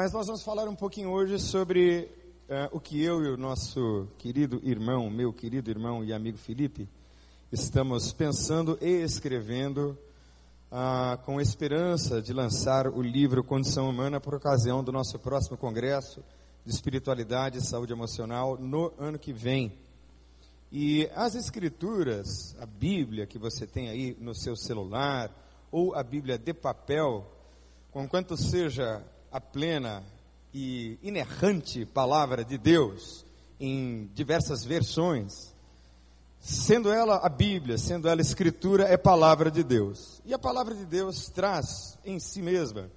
Mas nós vamos falar um pouquinho hoje sobre uh, o que eu e o nosso querido irmão, meu querido irmão e amigo Felipe, estamos pensando e escrevendo uh, com esperança de lançar o livro Condição Humana por ocasião do nosso próximo congresso de espiritualidade e saúde emocional no ano que vem. E as escrituras, a Bíblia que você tem aí no seu celular, ou a Bíblia de papel, conquanto seja a plena e inerrante palavra de Deus em diversas versões, sendo ela a Bíblia, sendo ela a Escritura, é palavra de Deus. E a palavra de Deus traz em si mesma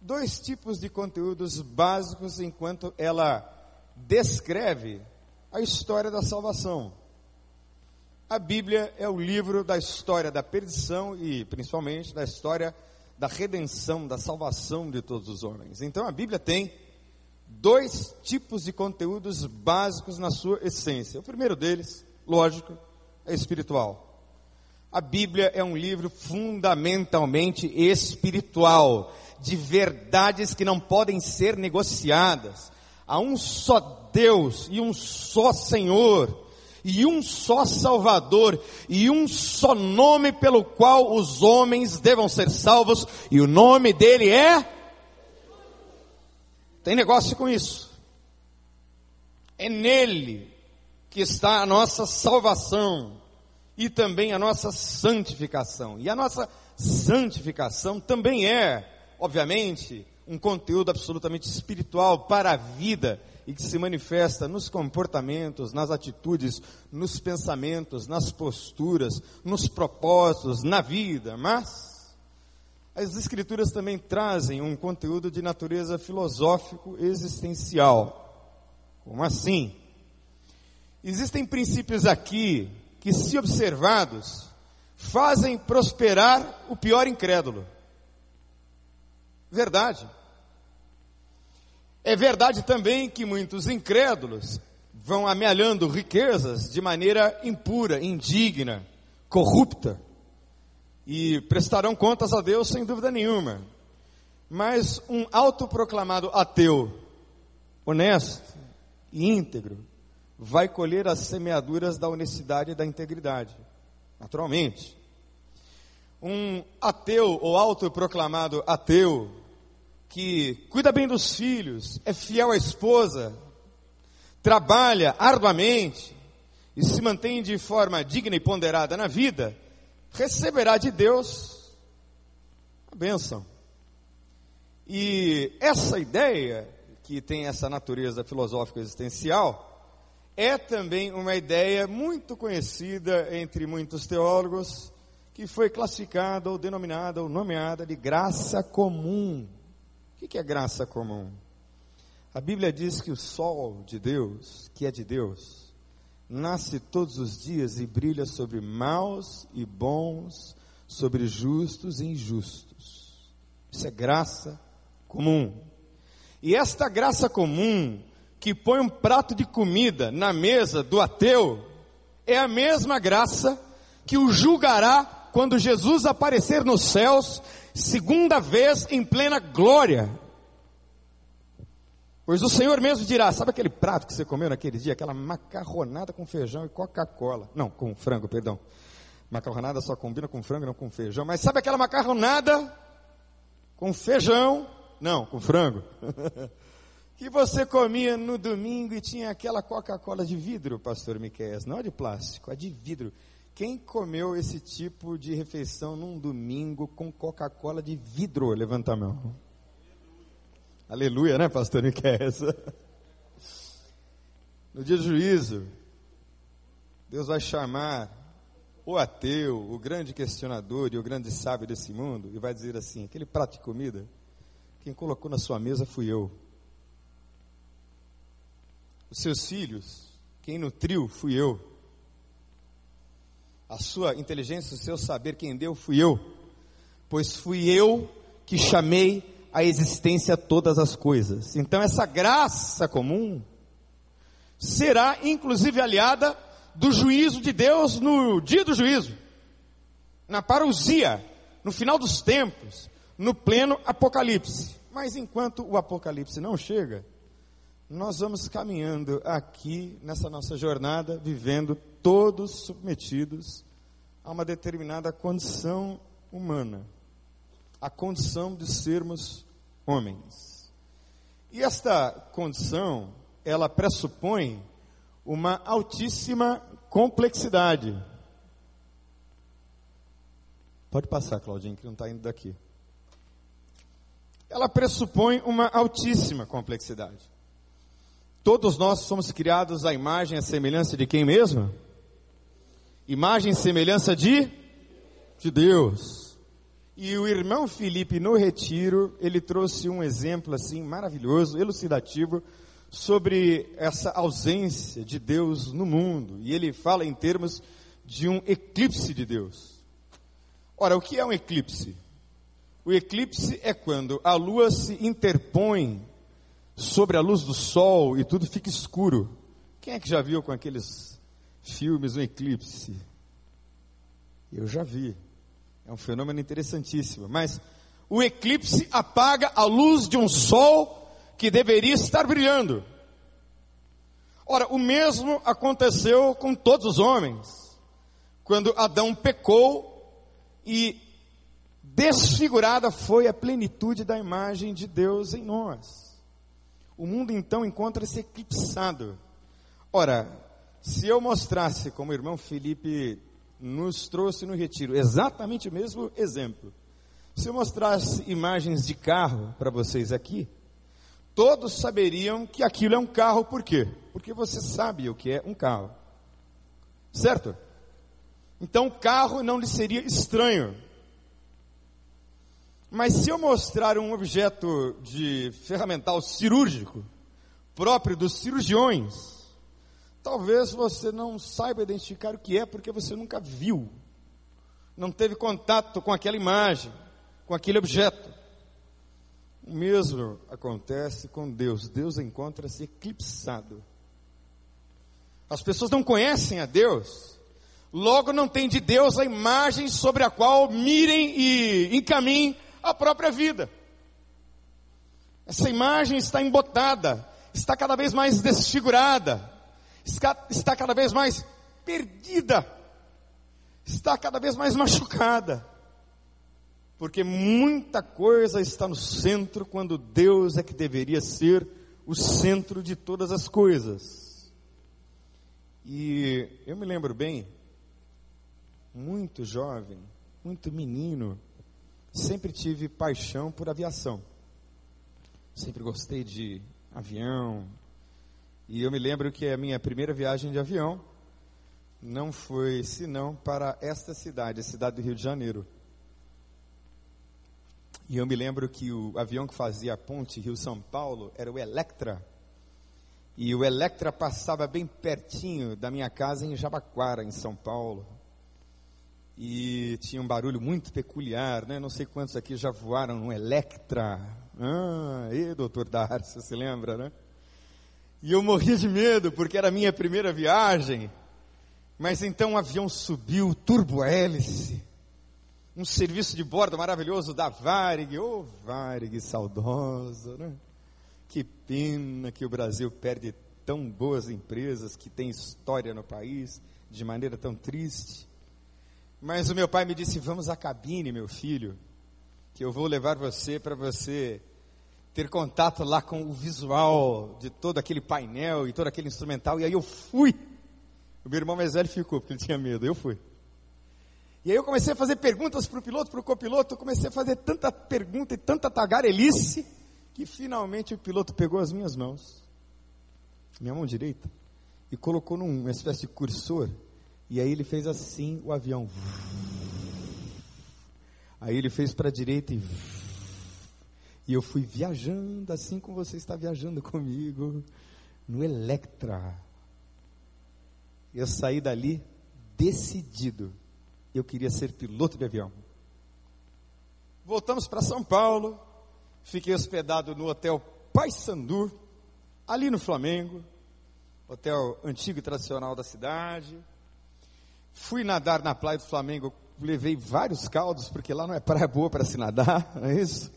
dois tipos de conteúdos básicos enquanto ela descreve a história da salvação. A Bíblia é o livro da história da perdição e principalmente da história da redenção, da salvação de todos os homens. Então a Bíblia tem dois tipos de conteúdos básicos na sua essência. O primeiro deles, lógico, é espiritual. A Bíblia é um livro fundamentalmente espiritual, de verdades que não podem ser negociadas. Há um só Deus e um só Senhor e um só Salvador, e um só nome pelo qual os homens devam ser salvos, e o nome dele é. Tem negócio com isso. É nele que está a nossa salvação e também a nossa santificação. E a nossa santificação também é, obviamente, um conteúdo absolutamente espiritual para a vida e que se manifesta nos comportamentos, nas atitudes, nos pensamentos, nas posturas, nos propósitos, na vida, mas as escrituras também trazem um conteúdo de natureza filosófico existencial. Como assim? Existem princípios aqui que, se observados, fazem prosperar o pior incrédulo. Verdade. É verdade também que muitos incrédulos vão amealhando riquezas de maneira impura, indigna, corrupta, e prestarão contas a Deus sem dúvida nenhuma. Mas um autoproclamado ateu, honesto e íntegro, vai colher as semeaduras da honestidade e da integridade, naturalmente. Um ateu ou autoproclamado ateu, que cuida bem dos filhos, é fiel à esposa, trabalha arduamente e se mantém de forma digna e ponderada na vida, receberá de Deus a bênção. E essa ideia, que tem essa natureza filosófica existencial, é também uma ideia muito conhecida entre muitos teólogos, que foi classificada ou denominada ou nomeada de graça comum. O que é graça comum? A Bíblia diz que o sol de Deus, que é de Deus, nasce todos os dias e brilha sobre maus e bons, sobre justos e injustos. Isso é graça comum. E esta graça comum, que põe um prato de comida na mesa do ateu, é a mesma graça que o julgará quando Jesus aparecer nos céus segunda vez em plena glória. Pois o Senhor mesmo dirá: sabe aquele prato que você comeu naquele dia? Aquela macarronada com feijão e Coca-Cola. Não, com frango, perdão. Macarronada só combina com frango, não com feijão. Mas sabe aquela macarronada com feijão? Não, com frango. que você comia no domingo e tinha aquela Coca-Cola de vidro, pastor Miqueias, não é de plástico, é de vidro. Quem comeu esse tipo de refeição num domingo com Coca-Cola de vidro? Levanta a mão. Aleluia, né, pastor Miquel? No dia do juízo, Deus vai chamar o ateu, o grande questionador e o grande sábio desse mundo e vai dizer assim: aquele prato de comida, quem colocou na sua mesa fui eu. Os seus filhos, quem nutriu fui eu a sua inteligência, o seu saber, quem deu fui eu, pois fui eu que chamei a existência todas as coisas. Então essa graça comum será inclusive aliada do juízo de Deus no dia do juízo, na parousia, no final dos tempos, no pleno apocalipse. Mas enquanto o Apocalipse não chega, nós vamos caminhando aqui nessa nossa jornada, vivendo todos submetidos a uma determinada condição humana, a condição de sermos homens. E esta condição, ela pressupõe uma altíssima complexidade. Pode passar, Claudinho, que não está indo daqui. Ela pressupõe uma altíssima complexidade. Todos nós somos criados à imagem e à semelhança de quem mesmo? Imagem e semelhança de? De Deus. E o irmão Felipe, no retiro, ele trouxe um exemplo assim maravilhoso, elucidativo, sobre essa ausência de Deus no mundo. E ele fala em termos de um eclipse de Deus. Ora, o que é um eclipse? O eclipse é quando a lua se interpõe sobre a luz do sol e tudo fica escuro. Quem é que já viu com aqueles filmes um eclipse? Eu já vi. É um fenômeno interessantíssimo. Mas o eclipse apaga a luz de um sol que deveria estar brilhando. Ora, o mesmo aconteceu com todos os homens. Quando Adão pecou, e desfigurada foi a plenitude da imagem de Deus em nós. O mundo então encontra-se eclipsado. Ora, se eu mostrasse, como o irmão Felipe nos trouxe no retiro, exatamente o mesmo exemplo, se eu mostrasse imagens de carro para vocês aqui, todos saberiam que aquilo é um carro, por quê? Porque você sabe o que é um carro. Certo? Então, carro não lhe seria estranho. Mas se eu mostrar um objeto de ferramental cirúrgico, próprio dos cirurgiões, talvez você não saiba identificar o que é, porque você nunca viu, não teve contato com aquela imagem, com aquele objeto. O mesmo acontece com Deus. Deus encontra-se eclipsado. As pessoas não conhecem a Deus, Logo, não tem de Deus a imagem sobre a qual mirem e encaminhem a própria vida. Essa imagem está embotada, está cada vez mais desfigurada, está, cada vez mais perdida, está cada vez mais machucada. Porque muita coisa está no centro quando Deus é que deveria ser o centro de todas as coisas. E eu me lembro bem muito jovem, muito menino, sempre tive paixão por aviação. Sempre gostei de avião. E eu me lembro que a minha primeira viagem de avião não foi senão para esta cidade, a cidade do Rio de Janeiro. E eu me lembro que o avião que fazia a ponte Rio-São Paulo era o Electra. E o Electra passava bem pertinho da minha casa em Jabaquara, em São Paulo e tinha um barulho muito peculiar, né? Não sei quantos aqui já voaram no Electra. Ah, e doutor Darcy, se lembra, né? E eu morria de medo, porque era a minha primeira viagem. Mas então o avião subiu, turbo hélice, um serviço de bordo maravilhoso da Varig, ô oh, Varig saudosa, né? Que pena que o Brasil perde tão boas empresas que têm história no país de maneira tão triste. Mas o meu pai me disse: Vamos à cabine, meu filho, que eu vou levar você para você ter contato lá com o visual de todo aquele painel e todo aquele instrumental. E aí eu fui. O meu irmão mais velho ficou, porque ele tinha medo. Eu fui. E aí eu comecei a fazer perguntas para o piloto, para o copiloto. Comecei a fazer tanta pergunta e tanta tagarelice, que finalmente o piloto pegou as minhas mãos, minha mão direita, e colocou numa espécie de cursor e aí ele fez assim o avião. Aí ele fez para a direita e. E eu fui viajando assim como você está viajando comigo, no Electra. Eu saí dali decidido. Eu queria ser piloto de avião. Voltamos para São Paulo. Fiquei hospedado no hotel Paysandu, ali no Flamengo, hotel antigo e tradicional da cidade. Fui nadar na praia do Flamengo, levei vários caldos, porque lá não é praia boa para se nadar, não é isso?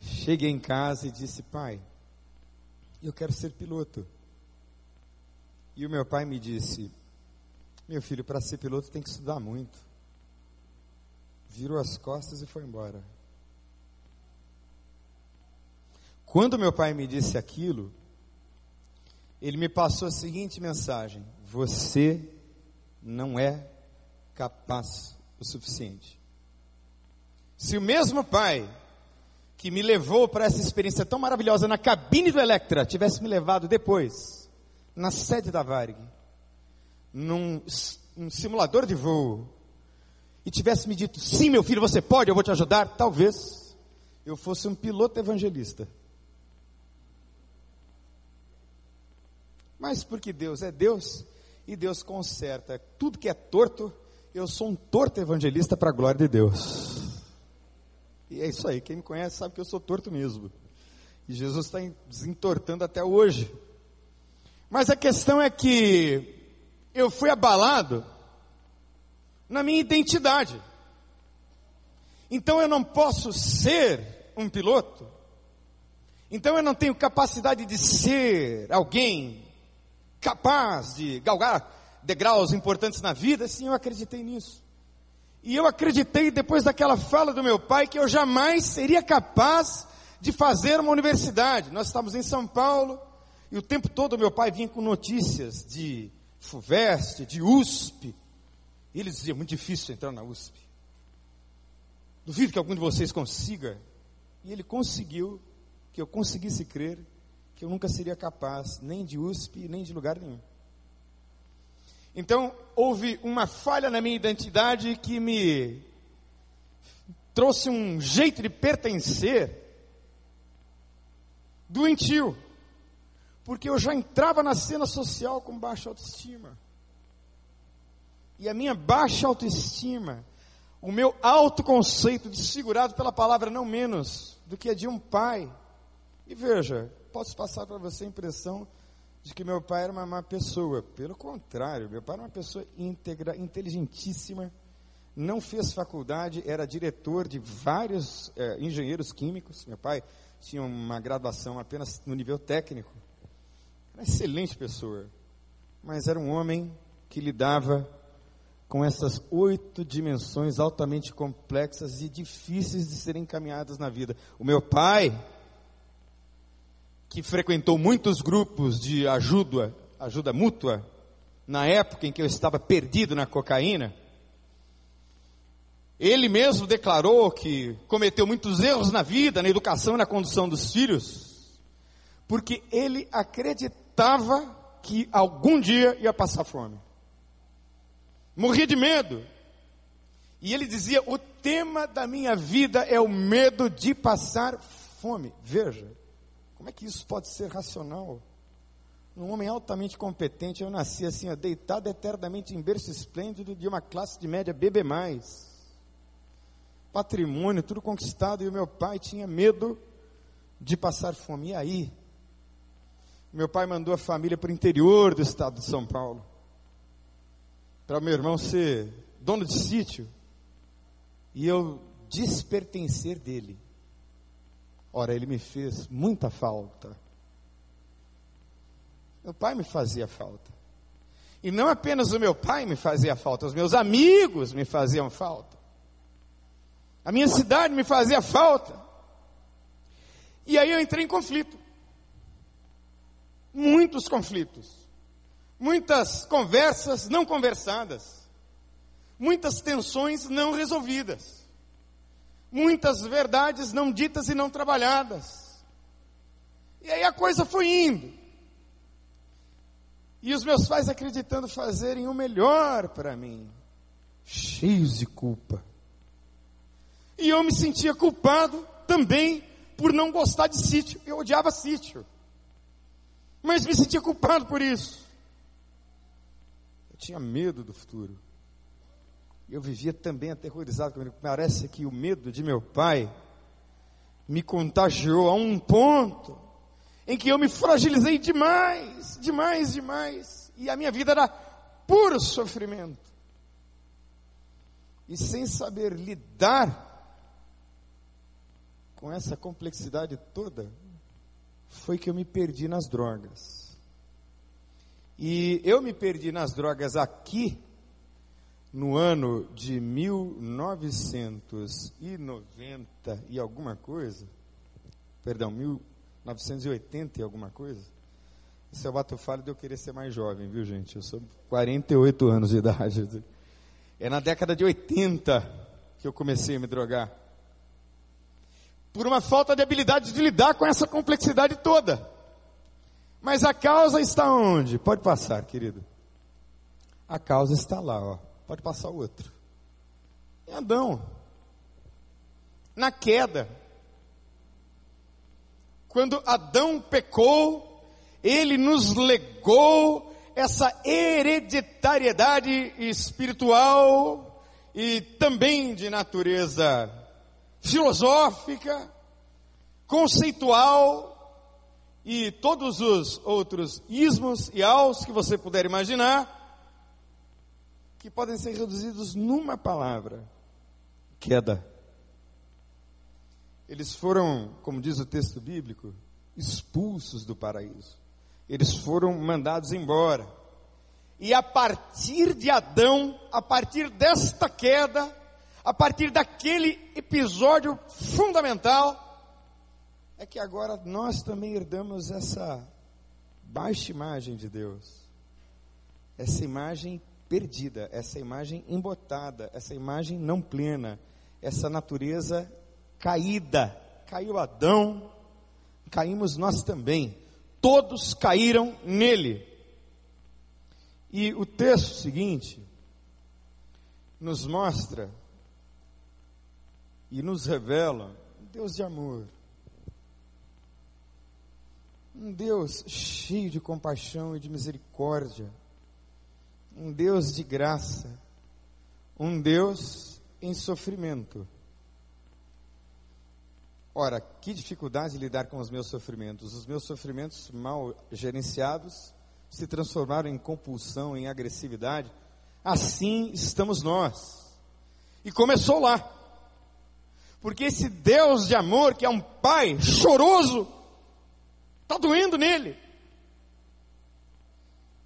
Cheguei em casa e disse: Pai, eu quero ser piloto. E o meu pai me disse: Meu filho, para ser piloto tem que estudar muito. Virou as costas e foi embora. Quando meu pai me disse aquilo, ele me passou a seguinte mensagem: Você não é capaz o suficiente. Se o mesmo pai que me levou para essa experiência tão maravilhosa na cabine do Electra tivesse me levado depois, na sede da Varig, num, num simulador de voo, e tivesse me dito: sim, meu filho, você pode, eu vou te ajudar, talvez eu fosse um piloto evangelista. Mas porque Deus é Deus e Deus conserta tudo que é torto, eu sou um torto evangelista para a glória de Deus. E é isso aí, quem me conhece sabe que eu sou torto mesmo. E Jesus está desentortando até hoje. Mas a questão é que eu fui abalado na minha identidade. Então eu não posso ser um piloto. Então eu não tenho capacidade de ser alguém capaz de galgar degraus importantes na vida, sim, eu acreditei nisso. E eu acreditei depois daquela fala do meu pai que eu jamais seria capaz de fazer uma universidade. Nós estávamos em São Paulo e o tempo todo meu pai vinha com notícias de FUVEST, de USP. E ele dizia: muito difícil entrar na USP. Duvido que algum de vocês consiga. E ele conseguiu que eu conseguisse crer que eu nunca seria capaz nem de USP, nem de lugar nenhum. Então, houve uma falha na minha identidade que me trouxe um jeito de pertencer doentio, porque eu já entrava na cena social com baixa autoestima. E a minha baixa autoestima, o meu autoconceito desfigurado pela palavra não menos do que a de um pai. E veja, posso passar para você a impressão de que meu pai era uma má pessoa. Pelo contrário, meu pai era uma pessoa íntegra, inteligentíssima, não fez faculdade, era diretor de vários é, engenheiros químicos. Meu pai tinha uma graduação apenas no nível técnico. Era uma excelente pessoa, mas era um homem que lidava com essas oito dimensões altamente complexas e difíceis de serem encaminhadas na vida. O meu pai que frequentou muitos grupos de ajuda, ajuda mútua, na época em que eu estava perdido na cocaína, ele mesmo declarou que cometeu muitos erros na vida, na educação e na condução dos filhos, porque ele acreditava que algum dia ia passar fome. Morria de medo. E ele dizia: O tema da minha vida é o medo de passar fome. Veja, como é que isso pode ser racional? Um homem altamente competente, eu nasci assim, ó, deitado eternamente em berço esplêndido de uma classe de média BB+. Patrimônio, tudo conquistado, e o meu pai tinha medo de passar fome. E aí? Meu pai mandou a família para o interior do estado de São Paulo. Para meu irmão ser dono de sítio. E eu despertencer dele. Ora, ele me fez muita falta. Meu pai me fazia falta. E não apenas o meu pai me fazia falta, os meus amigos me faziam falta. A minha cidade me fazia falta. E aí eu entrei em conflito. Muitos conflitos. Muitas conversas não conversadas. Muitas tensões não resolvidas muitas verdades não ditas e não trabalhadas. E aí a coisa foi indo. E os meus pais acreditando fazerem o melhor para mim, cheios de culpa. E eu me sentia culpado também por não gostar de sítio. Eu odiava sítio. Mas me sentia culpado por isso. Eu tinha medo do futuro eu vivia também aterrorizado. Parece que o medo de meu pai me contagiou a um ponto em que eu me fragilizei demais, demais, demais. E a minha vida era puro sofrimento. E sem saber lidar com essa complexidade toda foi que eu me perdi nas drogas. E eu me perdi nas drogas aqui no ano de 1990 e alguma coisa, perdão, 1980 e alguma coisa. Se eu bato falho de eu querer ser mais jovem, viu gente? Eu sou 48 anos de idade. É na década de 80 que eu comecei a me drogar. Por uma falta de habilidade de lidar com essa complexidade toda. Mas a causa está onde? Pode passar, querido. A causa está lá, ó. Pode passar o outro. Em Adão. Na queda. Quando Adão pecou, ele nos legou essa hereditariedade espiritual e também de natureza filosófica, conceitual e todos os outros ismos e aos que você puder imaginar, que podem ser reduzidos numa palavra: queda. Eles foram, como diz o texto bíblico, expulsos do paraíso. Eles foram mandados embora. E a partir de Adão, a partir desta queda, a partir daquele episódio fundamental, é que agora nós também herdamos essa baixa imagem de Deus. Essa imagem perdida, essa imagem embotada, essa imagem não plena, essa natureza caída. Caiu Adão, caímos nós também todos caíram nele. E o texto seguinte nos mostra e nos revela um Deus de amor. Um Deus cheio de compaixão e de misericórdia. Um Deus de graça. Um Deus em sofrimento. Ora, que dificuldade lidar com os meus sofrimentos. Os meus sofrimentos mal gerenciados se transformaram em compulsão, em agressividade. Assim estamos nós. E começou lá. Porque esse Deus de amor, que é um pai choroso, está doendo nele.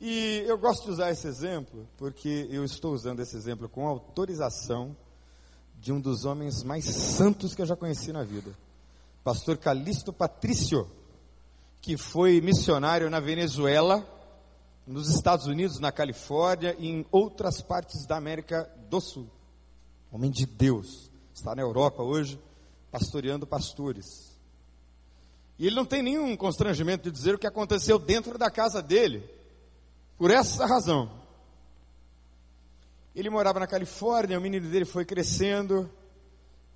E eu gosto de usar esse exemplo, porque eu estou usando esse exemplo com autorização de um dos homens mais santos que eu já conheci na vida pastor Calixto Patrício, que foi missionário na Venezuela, nos Estados Unidos, na Califórnia e em outras partes da América do Sul. Homem de Deus, está na Europa hoje, pastoreando pastores. E ele não tem nenhum constrangimento de dizer o que aconteceu dentro da casa dele, por essa razão. Ele morava na Califórnia, o menino dele foi crescendo,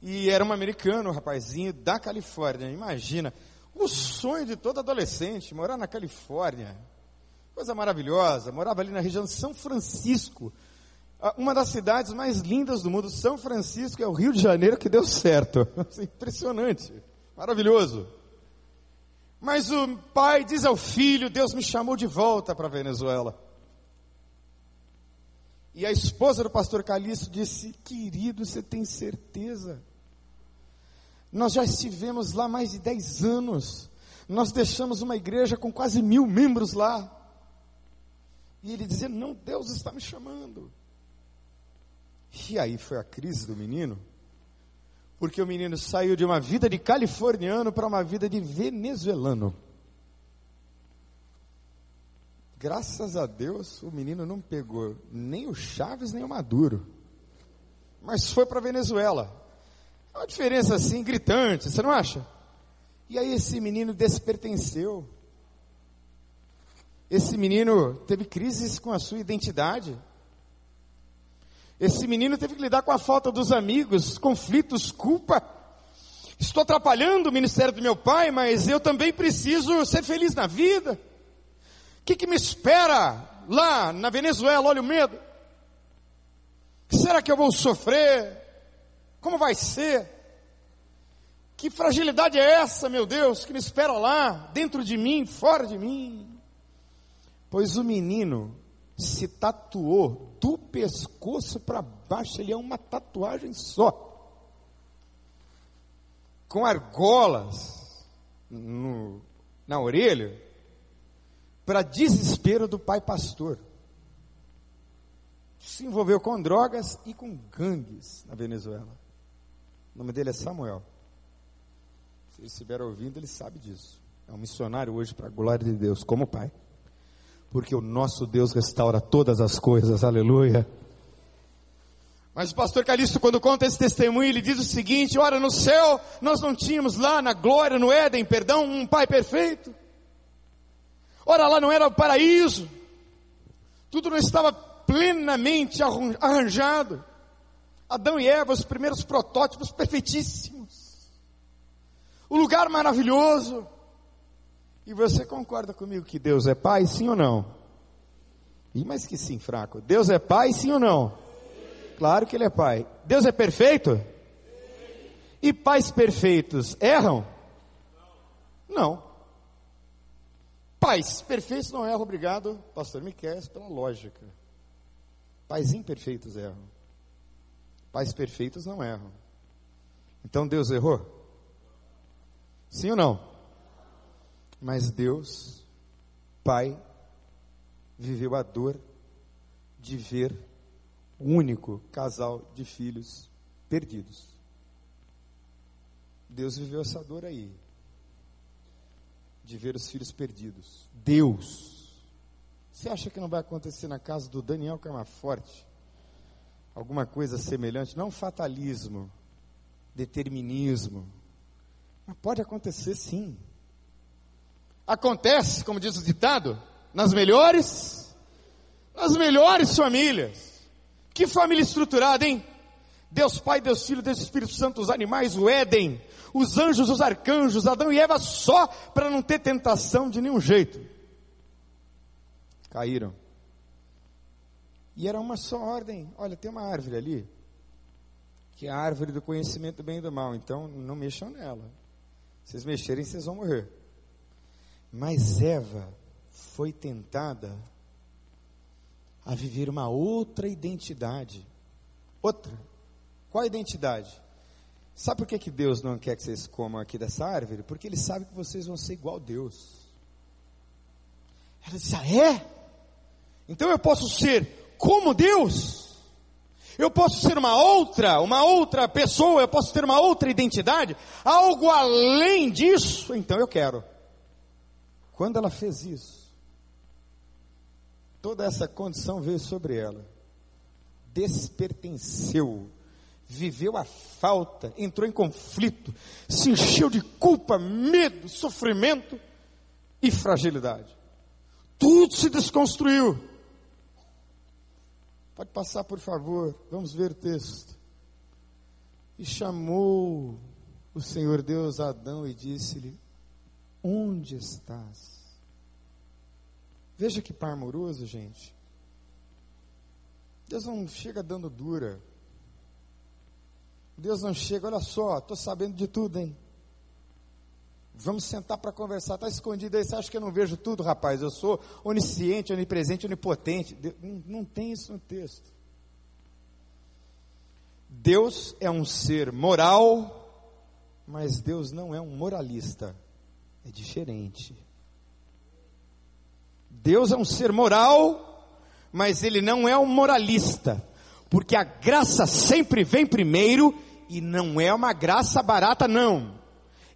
e era um americano, um rapazinho da Califórnia. Imagina, o sonho de todo adolescente, morar na Califórnia. Coisa maravilhosa. Morava ali na região de São Francisco. Uma das cidades mais lindas do mundo. São Francisco é o Rio de Janeiro que deu certo. Impressionante. Maravilhoso. Mas o pai diz ao filho: Deus me chamou de volta para a Venezuela. E a esposa do pastor Calixto disse: Querido, você tem certeza? Nós já estivemos lá mais de 10 anos. Nós deixamos uma igreja com quase mil membros lá. E ele dizia: Não, Deus está me chamando. E aí foi a crise do menino, porque o menino saiu de uma vida de californiano para uma vida de venezuelano. Graças a Deus, o menino não pegou nem o Chaves nem o Maduro, mas foi para Venezuela. É uma diferença assim gritante, você não acha? E aí esse menino despertenceu. Esse menino teve crises com a sua identidade. Esse menino teve que lidar com a falta dos amigos, conflitos, culpa. Estou atrapalhando o ministério do meu pai, mas eu também preciso ser feliz na vida. O que, que me espera lá na Venezuela? Olha o medo. Será que eu vou sofrer? Como vai ser? Que fragilidade é essa, meu Deus, que me espera lá, dentro de mim, fora de mim? Pois o menino se tatuou do pescoço para baixo, ele é uma tatuagem só. com argolas no, na orelha, para desespero do pai pastor. Se envolveu com drogas e com gangues na Venezuela. O nome dele é Samuel. Se ele estiver ouvindo, ele sabe disso. É um missionário hoje para a glória de Deus, como pai. Porque o nosso Deus restaura todas as coisas, aleluia. Mas o pastor Calixto, quando conta esse testemunho, ele diz o seguinte: Ora, no céu, nós não tínhamos lá na glória, no Éden, perdão, um pai perfeito. Ora, lá não era o paraíso. Tudo não estava plenamente arranjado. Adão e Eva, os primeiros protótipos perfeitíssimos. O lugar maravilhoso. E você concorda comigo que Deus é pai, sim ou não? E mais que sim, fraco. Deus é pai, sim ou não? Claro que ele é pai. Deus é perfeito? E pais perfeitos erram? Não. Pais perfeitos não erram, obrigado, pastor Miquel, pela lógica. Pais imperfeitos erram. Pais perfeitos não erram. Então Deus errou? Sim ou não? Mas Deus, Pai, viveu a dor de ver o único casal de filhos perdidos. Deus viveu essa dor aí, de ver os filhos perdidos. Deus. Você acha que não vai acontecer na casa do Daniel Camaforte? Alguma coisa semelhante? Não fatalismo, determinismo. Mas pode acontecer sim. Acontece, como diz o ditado, nas melhores, nas melhores famílias. Que família estruturada, hein? Deus Pai, Deus Filho, Deus Espírito Santo, os animais, o Éden, os anjos, os arcanjos, Adão e Eva só para não ter tentação de nenhum jeito. Caíram. E era uma só ordem. Olha, tem uma árvore ali, que é a árvore do conhecimento do bem e do mal. Então, não mexam nela. Se vocês mexerem, vocês vão morrer. Mas Eva foi tentada a viver uma outra identidade. Outra. Qual a identidade? Sabe por que, que Deus não quer que vocês comam aqui dessa árvore? Porque Ele sabe que vocês vão ser igual a Deus. Ela disse: Ah, é? Então eu posso ser como Deus? Eu posso ser uma outra, uma outra pessoa, eu posso ter uma outra identidade? Algo além disso? Então eu quero. Quando ela fez isso, toda essa condição veio sobre ela. Despertenceu, viveu a falta, entrou em conflito, se encheu de culpa, medo, sofrimento e fragilidade. Tudo se desconstruiu. Pode passar, por favor, vamos ver o texto. E chamou o Senhor Deus Adão e disse-lhe: Onde estás? Veja que par amoroso, gente. Deus não chega dando dura. Deus não chega, olha só, estou sabendo de tudo, hein? Vamos sentar para conversar. Está escondido aí, você acha que eu não vejo tudo, rapaz? Eu sou onisciente, onipresente, onipotente. Não, não tem isso no texto. Deus é um ser moral, mas Deus não é um moralista. É diferente. Deus é um ser moral, mas ele não é um moralista, porque a graça sempre vem primeiro e não é uma graça barata, não.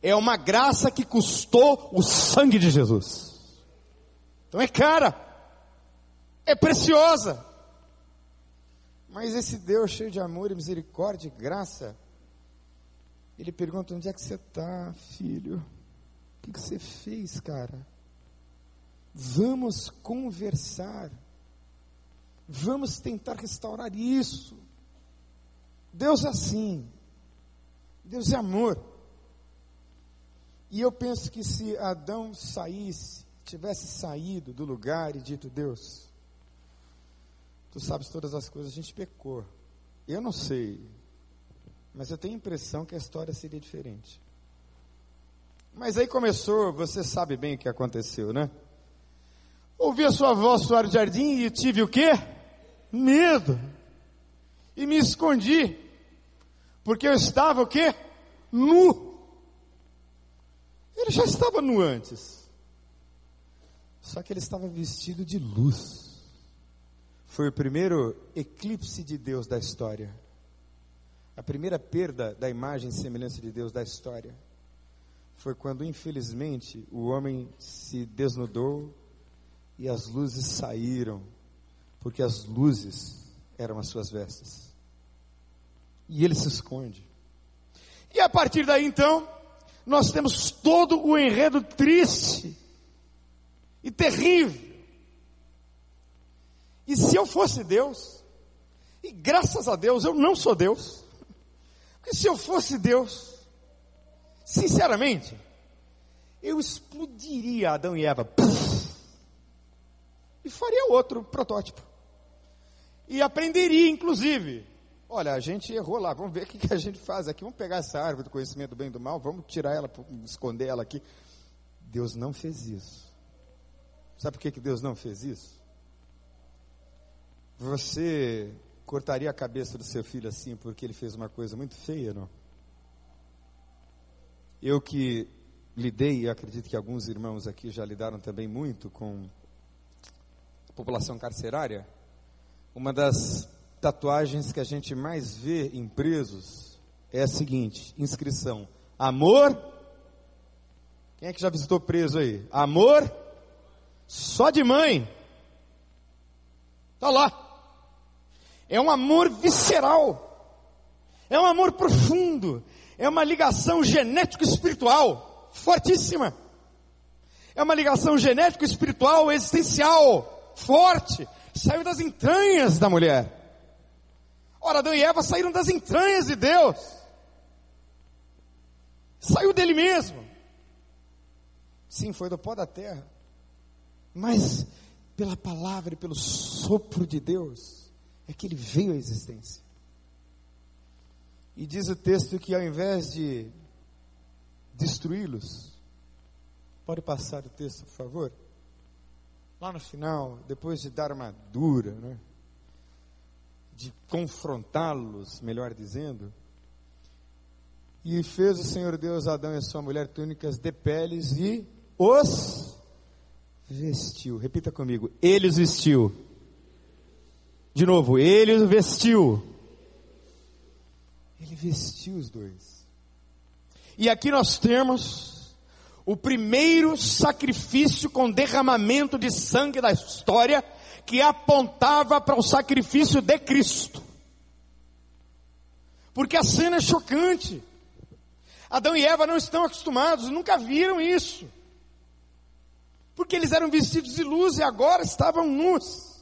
É uma graça que custou o sangue de Jesus. Então é cara, é preciosa. Mas esse Deus cheio de amor e misericórdia e graça, ele pergunta: onde é que você está, filho? Que, que você fez, cara? Vamos conversar. Vamos tentar restaurar isso. Deus é assim. Deus é amor. E eu penso que se Adão saísse, tivesse saído do lugar e dito: Deus, tu sabes todas as coisas, a gente pecou. Eu não sei, mas eu tenho a impressão que a história seria diferente. Mas aí começou, você sabe bem o que aconteceu, né? Ouvi a sua voz soar no jardim e tive o quê? Medo. E me escondi. Porque eu estava o quê? Nu. Ele já estava nu antes. Só que ele estava vestido de luz. Foi o primeiro eclipse de Deus da história. A primeira perda da imagem e semelhança de Deus da história. Foi quando, infelizmente, o homem se desnudou e as luzes saíram, porque as luzes eram as suas vestes. E ele se esconde. E a partir daí então, nós temos todo o enredo triste e terrível. E se eu fosse Deus, e graças a Deus eu não sou Deus, porque se eu fosse Deus, sinceramente, eu explodiria Adão e Eva e faria outro protótipo. E aprenderia, inclusive, Olha, a gente errou lá, vamos ver o que, que a gente faz aqui. Vamos pegar essa árvore do conhecimento do bem e do mal, vamos tirar ela, esconder ela aqui. Deus não fez isso. Sabe por que, que Deus não fez isso? Você cortaria a cabeça do seu filho assim porque ele fez uma coisa muito feia, não? Eu que lidei, e acredito que alguns irmãos aqui já lidaram também muito com a população carcerária, uma das tatuagens que a gente mais vê em presos é a seguinte: inscrição: amor. Quem é que já visitou preso aí? Amor só de mãe. Está lá. É um amor visceral. É um amor profundo. É uma ligação genético-espiritual fortíssima. É uma ligação genético-espiritual existencial forte. Saiu das entranhas da mulher. Ora, Adão e Eva saíram das entranhas de Deus. Saiu dele mesmo. Sim, foi do pó da terra. Mas pela palavra e pelo sopro de Deus é que ele veio à existência. E diz o texto que ao invés de destruí-los, pode passar o texto, por favor? Lá no final, depois de dar uma dura, né? de confrontá-los, melhor dizendo. E fez o Senhor Deus Adão e sua mulher túnicas de peles e os vestiu. Repita comigo: ele os vestiu. De novo, ele os vestiu. Ele vestiu os dois. E aqui nós temos o primeiro sacrifício com derramamento de sangue da história que apontava para o sacrifício de Cristo. Porque a cena é chocante. Adão e Eva não estão acostumados, nunca viram isso. Porque eles eram vestidos de luz e agora estavam nus.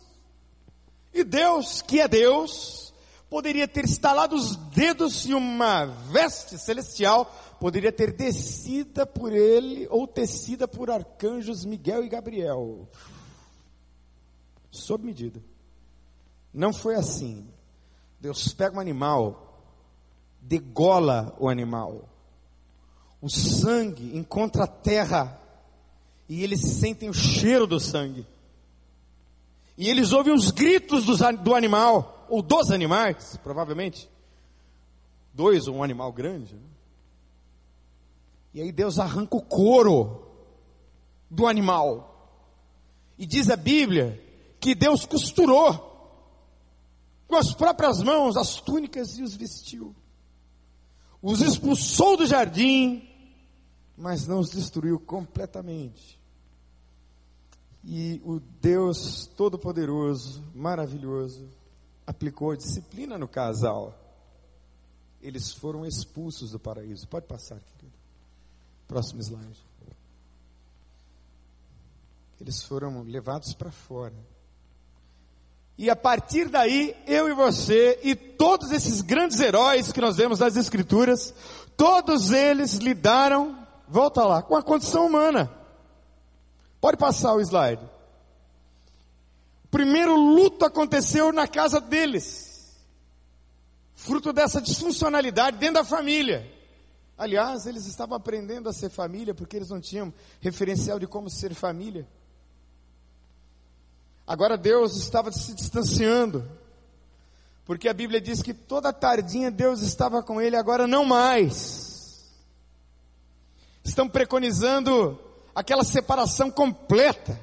E Deus, que é Deus, poderia ter instalado os dedos em uma veste celestial, poderia ter descida por ele ou tecida por arcanjos Miguel e Gabriel sob medida. Não foi assim. Deus pega um animal, degola o animal. O sangue encontra a terra e eles sentem o cheiro do sangue. E eles ouvem os gritos do, do animal, ou dos animais, provavelmente. Dois ou um animal grande. Né? E aí Deus arranca o couro do animal. E diz a Bíblia que Deus costurou com as próprias mãos as túnicas e os vestiu. Os expulsou do jardim, mas não os destruiu completamente. E o Deus Todo-Poderoso, maravilhoso, aplicou disciplina no casal. Eles foram expulsos do paraíso. Pode passar, querido. Próximo slide. Eles foram levados para fora. E a partir daí, eu e você e todos esses grandes heróis que nós vemos nas Escrituras, todos eles lidaram, volta lá, com a condição humana. Pode passar o slide. Primeiro luto aconteceu na casa deles, fruto dessa disfuncionalidade dentro da família. Aliás, eles estavam aprendendo a ser família porque eles não tinham referencial de como ser família. Agora Deus estava se distanciando, porque a Bíblia diz que toda tardinha Deus estava com ele, agora não mais. estão preconizando aquela separação completa,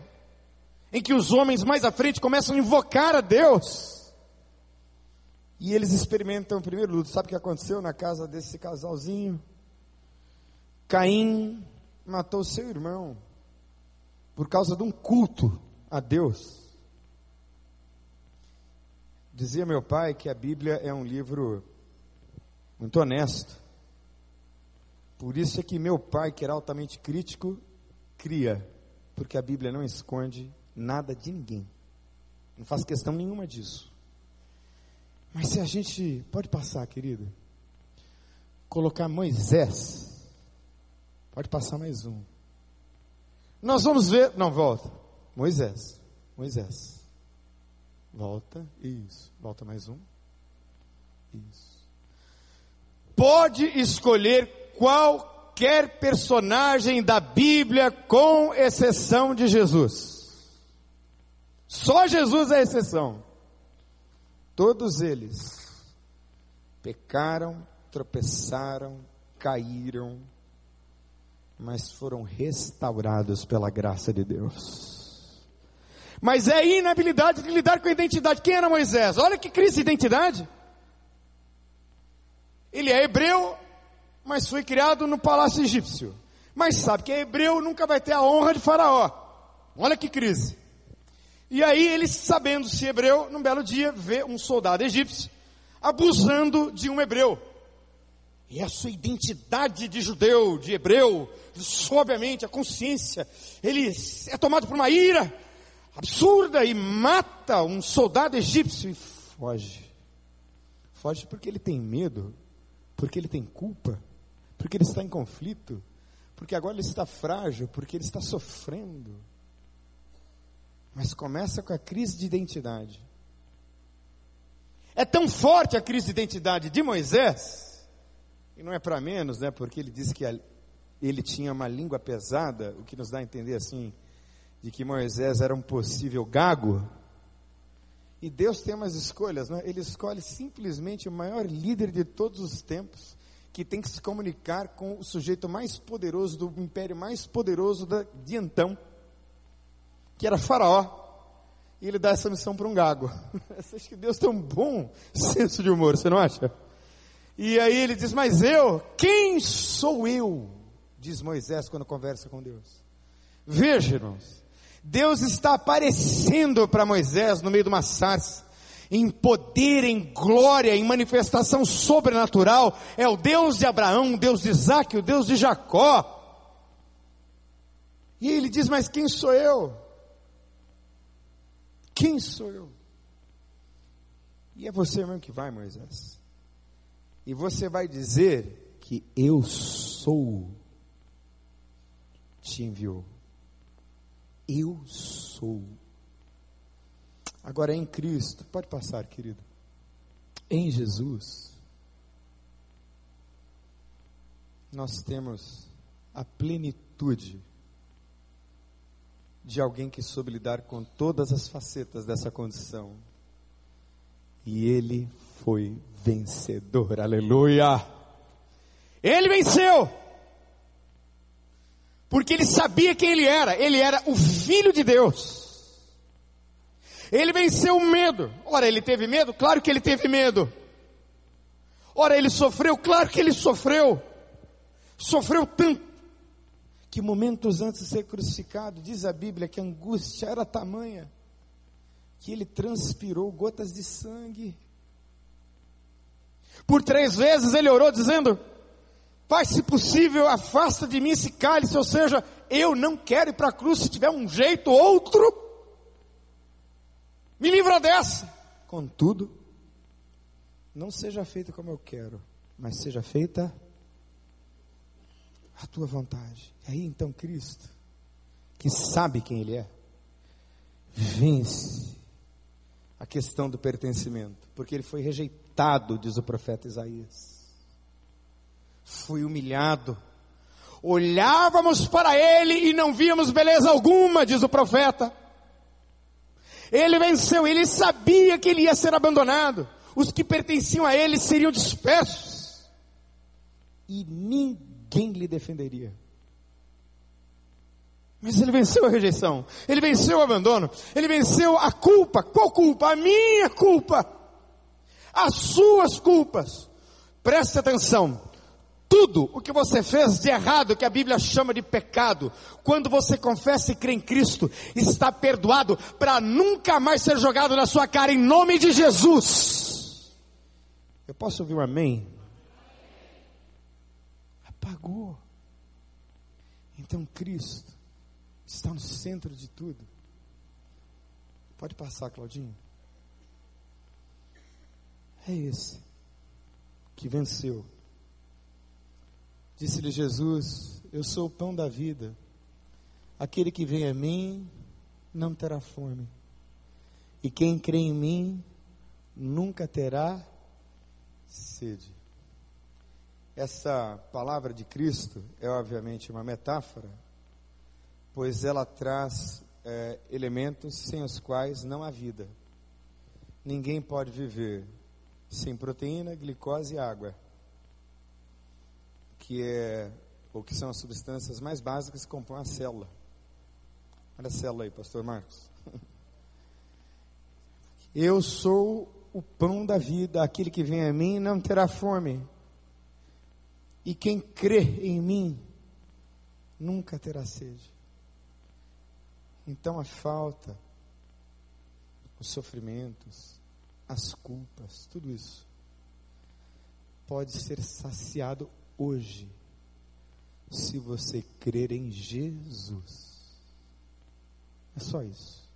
em que os homens mais à frente começam a invocar a Deus. E eles experimentam primeiro. Sabe o que aconteceu na casa desse casalzinho? Caim matou seu irmão por causa de um culto a Deus. Dizia meu pai que a Bíblia é um livro muito honesto. Por isso é que meu pai, que era altamente crítico, cria, porque a Bíblia não esconde nada de ninguém. Não faz questão nenhuma disso. Mas se a gente pode passar, querido, colocar Moisés, pode passar mais um. Nós vamos ver, não volta. Moisés, Moisés. Volta, isso. Volta mais um. Isso. Pode escolher qualquer personagem da Bíblia, com exceção de Jesus. Só Jesus é a exceção. Todos eles pecaram, tropeçaram, caíram, mas foram restaurados pela graça de Deus. Mas é a inabilidade de lidar com a identidade. Quem era Moisés? Olha que crise de identidade. Ele é hebreu, mas foi criado no palácio egípcio. Mas sabe que é hebreu nunca vai ter a honra de Faraó. Olha que crise. E aí ele, sabendo se hebreu, num belo dia vê um soldado egípcio abusando de um hebreu. E a sua identidade de judeu, de hebreu, obviamente a consciência, ele é tomado por uma ira absurda e mata um soldado egípcio e foge. Foge porque ele tem medo, porque ele tem culpa, porque ele está em conflito, porque agora ele está frágil, porque ele está sofrendo. Mas começa com a crise de identidade. É tão forte a crise de identidade de Moisés, e não é para menos, né? Porque ele diz que ele tinha uma língua pesada, o que nos dá a entender assim, de que Moisés era um possível gago. E Deus tem umas escolhas, né? Ele escolhe simplesmente o maior líder de todos os tempos que tem que se comunicar com o sujeito mais poderoso do império mais poderoso da, de então, que era Faraó. E ele dá essa missão para um gago. Você acha que Deus tem um bom senso de humor, você não acha? E aí ele diz: Mas eu, quem sou eu? Diz Moisés quando conversa com Deus. Veja, irmãos, Deus está aparecendo para Moisés no meio de uma sarça em poder, em glória, em manifestação sobrenatural, é o Deus de Abraão, o Deus de Isaac, o Deus de Jacó. E ele diz: Mas quem sou eu? Quem sou eu? E é você mesmo que vai, Moisés. E você vai dizer que eu sou, te enviou. Eu sou. Agora em Cristo, pode passar, querido. Em Jesus, nós temos a plenitude de alguém que soube lidar com todas as facetas dessa condição. E ele foi vencedor, aleluia! Ele venceu! Porque ele sabia quem ele era, ele era o Filho de Deus. Ele venceu o medo. Ora, ele teve medo? Claro que ele teve medo. Ora, ele sofreu? Claro que ele sofreu. Sofreu tanto que momentos antes de ser crucificado, diz a Bíblia que a angústia era tamanha que ele transpirou gotas de sangue. Por três vezes ele orou dizendo: Pai, se possível, afasta de mim esse cálice, ou seja, eu não quero ir para a cruz se tiver um jeito outro. Me livra dessa. Contudo, não seja feita como eu quero, mas seja feita a tua vontade. E aí então Cristo, que sabe quem Ele é, vence a questão do pertencimento, porque ele foi rejeitado, diz o profeta Isaías. Foi humilhado. Olhávamos para ele e não víamos beleza alguma, diz o profeta. Ele venceu, ele sabia que ele ia ser abandonado. Os que pertenciam a ele seriam dispersos. E ninguém lhe defenderia. Mas ele venceu a rejeição, ele venceu o abandono, ele venceu a culpa. Qual culpa? A minha culpa, as suas culpas. Preste atenção. Tudo o que você fez de errado, que a Bíblia chama de pecado, quando você confessa e crê em Cristo, está perdoado para nunca mais ser jogado na sua cara, em nome de Jesus. Eu posso ouvir um amém? Apagou. Então Cristo está no centro de tudo. Pode passar, Claudinho. É esse que venceu. Disse-lhe Jesus: Eu sou o pão da vida. Aquele que vem a mim não terá fome. E quem crê em mim nunca terá sede. Essa palavra de Cristo é obviamente uma metáfora, pois ela traz é, elementos sem os quais não há vida. Ninguém pode viver sem proteína, glicose e água, que é ou que são as substâncias mais básicas que compõem a célula. Olha a célula aí, pastor Marcos. Eu sou o pão da vida, aquele que vem a mim não terá fome. E quem crê em mim nunca terá sede. Então a falta, os sofrimentos, as culpas, tudo isso pode ser saciado hoje, se você crer em Jesus. É só isso.